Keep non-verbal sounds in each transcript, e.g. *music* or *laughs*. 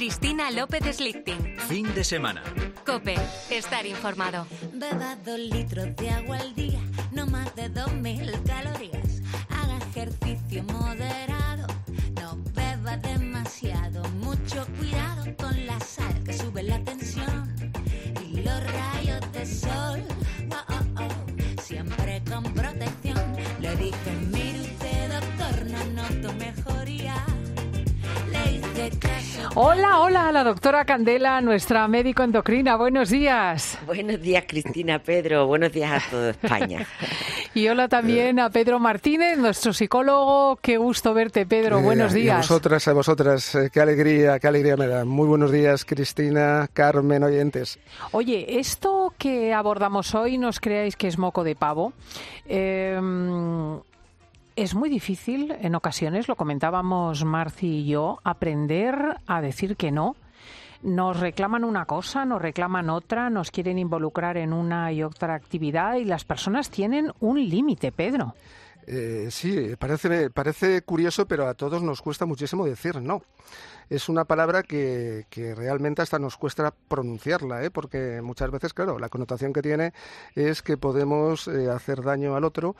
Cristina López Slichting. Fin de semana. Cope, estar informado. Beba dos litros de agua al día, no más de dos mil calorías. Haga ejercicio moderado, no beba demasiado. Mucho cuidado con la sal que sube la tensión y los rayos de sol. Hola, hola, la doctora Candela, nuestra médico endocrina. Buenos días. Buenos días, Cristina, Pedro. Buenos días a toda España. *laughs* Y hola también a Pedro Martínez, nuestro psicólogo. Qué gusto verte, Pedro. Eh, Buenos y a días. vosotras, a vosotras, eh, qué alegría, qué alegría me da. Muy buenos días, Cristina, Carmen, oyentes. Oye, esto que abordamos hoy, no os creáis que es moco de pavo. Eh, es muy difícil en ocasiones, lo comentábamos Marci y yo, aprender a decir que no. Nos reclaman una cosa, nos reclaman otra, nos quieren involucrar en una y otra actividad y las personas tienen un límite, Pedro. Eh, sí, parece, parece curioso, pero a todos nos cuesta muchísimo decir no. Es una palabra que, realmente hasta nos cuesta pronunciarla, ¿eh? porque muchas veces, claro, la connotación que tiene es que podemos eh, hacer daño al otro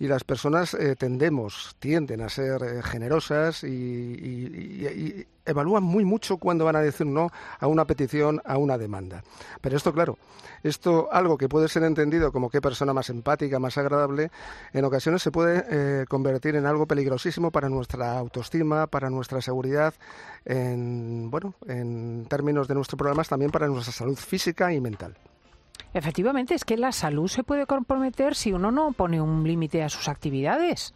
y las personas eh, tendemos, tienden a ser eh, generosas y, evalúan muy mucho cuando van a decir no a una petición, a una demanda. Pero esto, claro, esto algo que puede ser entendido como qué persona más empática, más agradable, en ocasiones se puede convertir en algo peligrosísimo para nuestra autoestima, para nuestra seguridad, en, bueno, en términos de nuestro programa, también para nuestra salud física y mental. Efectivamente, es que la salud se puede comprometer si uno no pone un límite a sus actividades.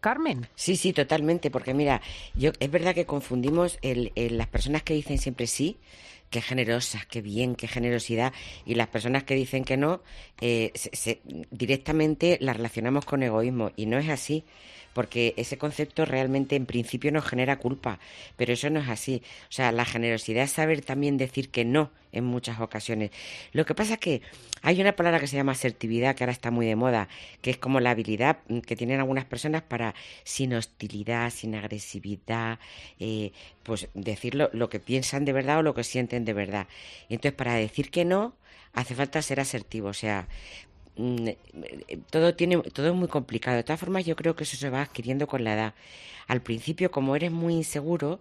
Carmen. Sí, sí, totalmente, porque mira, yo es verdad que confundimos el, el- las personas que dicen siempre sí, qué generosas, qué bien, qué generosidad, y las personas que dicen que no, eh, se- se- directamente las relacionamos con egoísmo, y no es así. Porque ese concepto realmente en principio nos genera culpa, pero eso no es así. O sea, la generosidad es saber también decir que no en muchas ocasiones. Lo que pasa es que hay una palabra que se llama asertividad, que ahora está muy de moda, que es como la habilidad mm, que tienen algunas personas para, sin hostilidad, sin agresividad, eh, pues decir lo, lo que piensan de verdad o lo que sienten de verdad. Entonces, para decir que no, hace falta ser asertivo, o sea, todo tiene todo es muy complicado. De todas formas, yo creo que eso se va adquiriendo con la edad. Al principio, como eres muy inseguro,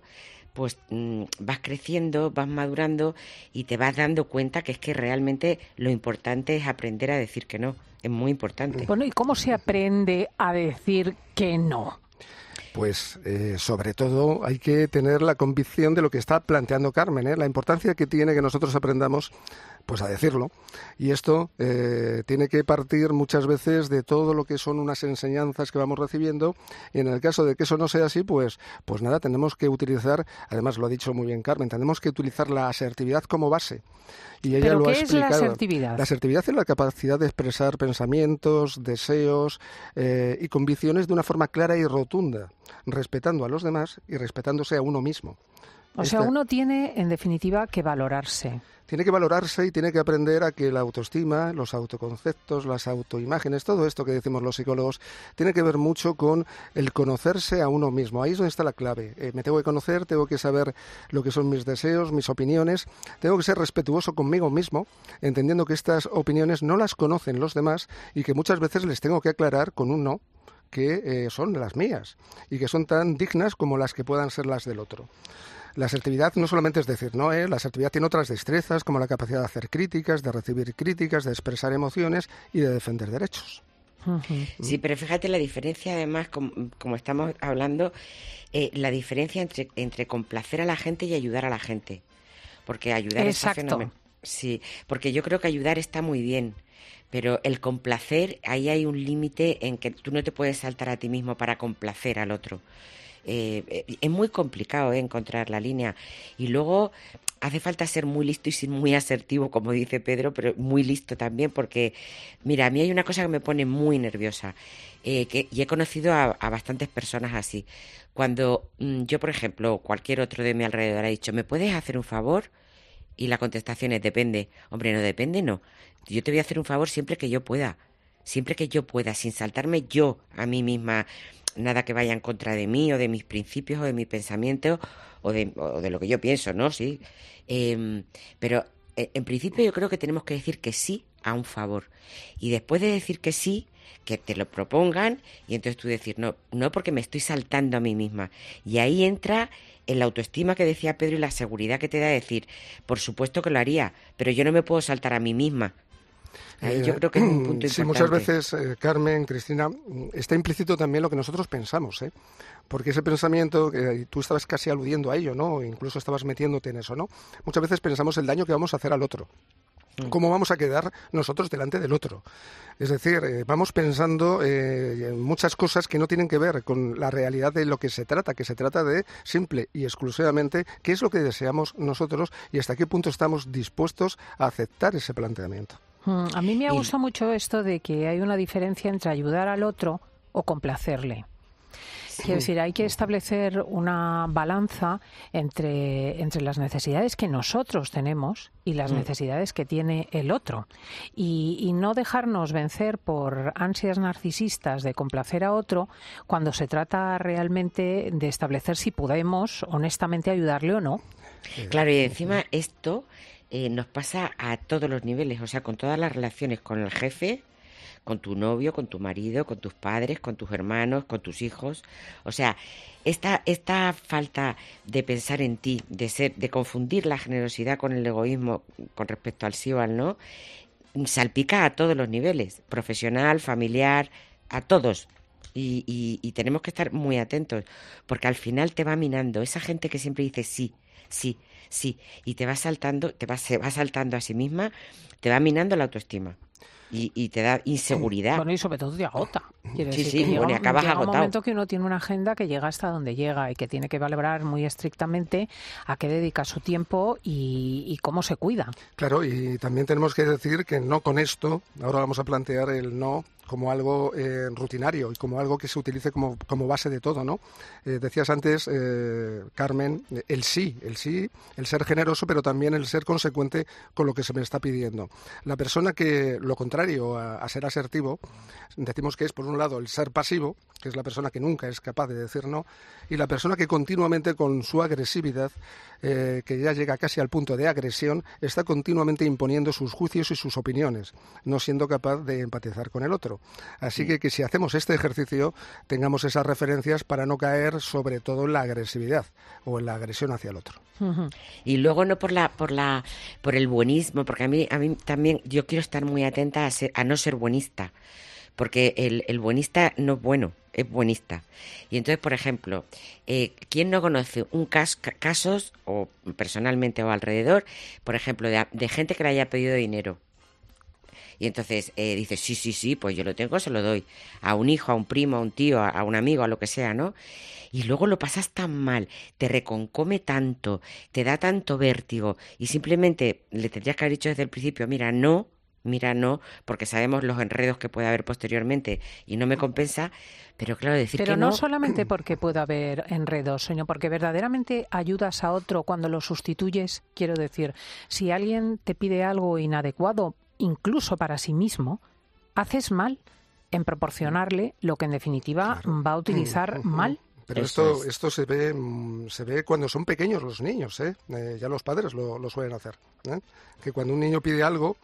pues mm, vas creciendo, vas madurando y te vas dando cuenta que es que realmente lo importante es aprender a decir que no. Es muy importante. Bueno, ¿y cómo se aprende a decir que no? Pues eh, sobre todo hay que tener la convicción de lo que está planteando Carmen, ¿eh? la importancia que tiene que nosotros aprendamos pues a decirlo. Y esto eh, tiene que partir muchas veces de todo lo que son unas enseñanzas que vamos recibiendo. Y en el caso de que eso no sea así, pues, pues nada, tenemos que utilizar, además lo ha dicho muy bien Carmen, tenemos que utilizar la asertividad como base. Y ella ¿Pero lo ha qué es la asertividad? La asertividad es la capacidad de expresar pensamientos, deseos eh, y convicciones de una forma clara y rotunda, respetando a los demás y respetándose a uno mismo. O sea, Esta- uno tiene, en definitiva, que valorarse. tiene que valorarse y tiene que aprender a que la autoestima, los autoconceptos, las autoimágenes, todo esto que decimos los psicólogos, tiene que ver mucho con el conocerse a uno mismo. Ahí es donde está la clave. Eh, me tengo que conocer, tengo que saber lo que son mis deseos, mis opiniones, tengo que ser respetuoso conmigo mismo, entendiendo que estas opiniones no las conocen los demás y que muchas veces les tengo que aclarar con un no que eh, son las mías y que son tan dignas como las que puedan ser las del otro. La asertividad no solamente es decir no, ¿eh? la asertividad tiene otras destrezas como la capacidad de hacer críticas, de recibir críticas, de expresar emociones y de defender derechos. Sí, pero fíjate la diferencia, además, como, como estamos hablando, eh, la diferencia entre, entre complacer a la gente y ayudar a la gente. Porque ayudar Exacto. es fenomenal. Sí, porque yo creo que ayudar está muy bien, pero el complacer, ahí hay un límite en que tú no te puedes saltar a ti mismo para complacer al otro. Eh, eh, es muy complicado eh, encontrar la línea. Y luego hace falta ser muy listo y ser muy asertivo, como dice Pedro, pero muy listo también, porque, mira, a mí hay una cosa que me pone muy nerviosa, eh, que, y he conocido a, bastantes personas así. Cuando mm, yo, por ejemplo, o cualquier otro de mi alrededor ha dicho, ¿me puedes hacer un favor? Y la contestación es, depende. Hombre, no depende, no. Yo te voy a hacer un favor siempre que yo pueda. Siempre que yo pueda, sin saltarme yo a mí misma nada que vaya en contra de mí o de mis principios o de mis pensamientos o de, o de lo que yo pienso, ¿no? Sí. Em, pero eh, en principio yo creo que tenemos que decir que sí a un favor. Y después de decir que sí, que te lo propongan y entonces tú decir, no, no porque me estoy saltando a mí misma. Y ahí entra en la autoestima que decía Pedro y la seguridad que te da decir, por supuesto que lo haría, pero yo no me puedo saltar a mí misma. Ahí yo Eh, creo que es un *clears throat* punto Sí, importante. muchas veces, eh, Carmen, Cristina, está implícito también lo que nosotros pensamos, ¿eh? Porque ese pensamiento, que y tú estabas casi aludiendo a ello, ¿no? Incluso estabas metiéndote en eso, ¿no? Muchas veces pensamos el daño que vamos a hacer al otro. Mm. ¿Cómo vamos a quedar nosotros delante del otro? Es decir, eh, vamos pensando eh, en muchas cosas que no tienen que ver con la realidad de lo que se trata, que se trata de simple y exclusivamente qué es lo que deseamos nosotros y hasta qué punto estamos dispuestos a aceptar ese planteamiento. Mm, A mí me Y- gustado mucho esto de que hay una diferencia entre ayudar al otro o complacerle. Quiero decir, hay que establecer una balanza entre, entre las necesidades que nosotros tenemos y las necesidades que tiene el otro. Y, y no dejarnos vencer por ansias narcisistas de complacer a otro cuando se trata realmente de establecer si podemos honestamente ayudarle o no. Claro, y encima esto eh, nos pasa a todos los niveles, o sea, con todas las relaciones, con el jefe, con tu novio, con tu marido, con tus padres, con tus hermanos, con tus hijos. O sea, esta, esta falta de pensar en ti, de ser, de confundir la generosidad con el egoísmo con respecto al sí o al no, salpica a todos los niveles, profesional, familiar, a todos. Y, y- y tenemos que estar muy atentos, porque al final te va minando. Esa gente que siempre dice sí, sí, sí, y te va saltando, te va, se va saltando a sí misma, te va minando la autoestima. Y, y te da inseguridad. Bueno, y sobre todo te agota. Quiere Sí, decir sí, que llega, bueno, y acabas llega un agotado. momento que uno tiene una agenda que llega hasta donde llega y que tiene que valorar muy estrictamente a qué dedica su tiempo y, y cómo se cuida. Claro, y también tenemos que decir que no con esto, ahora vamos a plantear el no como algo eh, rutinario y como algo que se utilice como, como base de todo, ¿no? Eh, decías antes, eh, Carmen, el sí, el sí, el ser generoso, pero también el ser consecuente con lo que se me está pidiendo. La persona que, lo contrario a, a ser asertivo, decimos que es, por un lado, el ser pasivo, que es la persona que nunca es capaz de decir no, y la persona que continuamente con su agresividad, eh, que ya llega casi al punto de agresión, está continuamente imponiendo sus juicios y sus opiniones, no siendo capaz de empatizar con el otro. Así que, que si hacemos este ejercicio, tengamos esas referencias para no caer sobre todo en la agresividad o en la agresión hacia el otro. Y luego no por la, por la, por el buenismo, porque a mí, a mí también yo quiero estar muy atenta a, ser- a no ser buenista, porque el, el buenista no es bueno, es buenista. Y entonces, por ejemplo, eh, ¿quién no conoce un cas- ca- casos, o personalmente o alrededor, por ejemplo, de, de gente que le haya pedido dinero? Y entonces eh, dices, sí, sí, sí, pues yo lo tengo, se lo doy a un hijo, a un primo, a un tío, a, a un amigo, a lo que sea, ¿no? Y luego lo pasas tan mal, te reconcome tanto, te da tanto vértigo y simplemente le tendrías que haber dicho desde el principio, mira, no, mira, no, porque sabemos los enredos que puede haber posteriormente y no me compensa, pero claro, decir Pero que no no, solamente porque pueda haber enredos, sino porque verdaderamente ayudas a otro cuando lo sustituyes. Quiero decir, si alguien te pide algo inadecuado, incluso para sí mismo, haces mal en proporcionarle lo que en definitiva va a utilizar mal. *laughs* Pero Eso esto, es. esto se ve mm, se ve cuando son pequeños los niños, ¿eh? Eh, ya los padres lo, lo suelen hacer. ¿eh? Que cuando un niño pide algo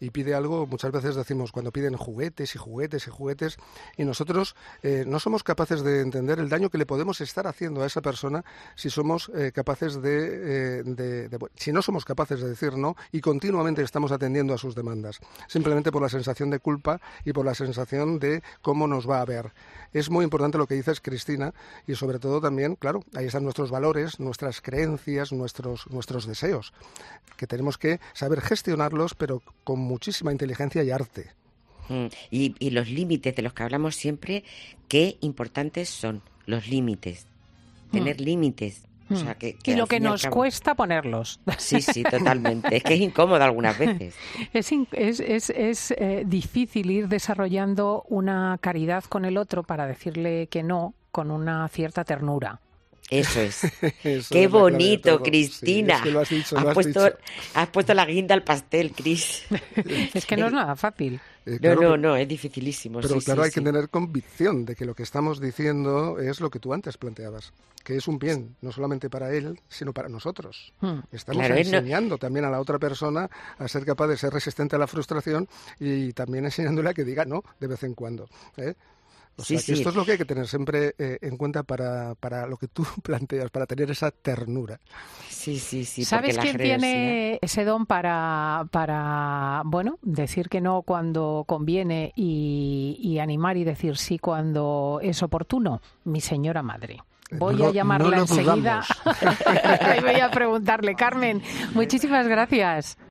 y pide algo, muchas veces decimos cuando piden juguetes y juguetes y juguetes, y nosotros eh, no somos capaces de entender el daño que le podemos estar haciendo a esa persona si somos eh, capaces de, eh, de- de- si no somos capaces de decir no y continuamente estamos atendiendo a sus demandas, simplemente por la sensación de culpa y por la sensación de cómo nos va a ver. Es muy importante lo que dices, Cristina, y sobre todo también, claro, ahí están nuestros valores, nuestras creencias, nuestros, nuestros deseos, que tenemos que saber gestionarlos, pero con muchísima inteligencia y arte. Mm, Y, y los límites de los que hablamos siempre, qué importantes son los límites. Tener límites. O sea, que, que Mm. y lo que nos cabo- cuesta ponerlos. Sí, sí, totalmente. Es que es incómodo algunas veces. *laughs* Es, in- es, es, es, eh, difícil ir desarrollando una caridad con el otro para decirle que no con una cierta ternura. Eso es. *laughs* Eso Qué es bonito. Sí, Cristina. es que lo has dicho, lo has, has puesto, has puesto la guinda al pastel, Cris. *laughs* Es que no es nada fácil. Eh, No, claro, no, no, es dificilísimo. Pero sí, claro, sí, hay que tener convicción de que lo que estamos diciendo es lo que tú antes planteabas, que es un bien, no solamente para él, sino para nosotros. Hmm. Estamos Claro, él no- enseñando también a la otra persona a ser capaz de ser resistente a la frustración y también enseñándole a que diga no de vez en cuando. ¿eh? O Sí, sea, que sí. esto es lo que hay que tener siempre eh, en cuenta para, para lo que tú *laughs* planteas, para tener esa ternura. Sí, sí, sí. ¿Sabes quién generosidad- tiene ese don para, para, bueno, decir que no cuando conviene y, y animar y decir sí cuando es oportuno? Mi señora madre. Eh, Voy no a llamarla no enseguida y *laughs* voy a preguntarle. Carmen, *laughs* muchísimas gracias.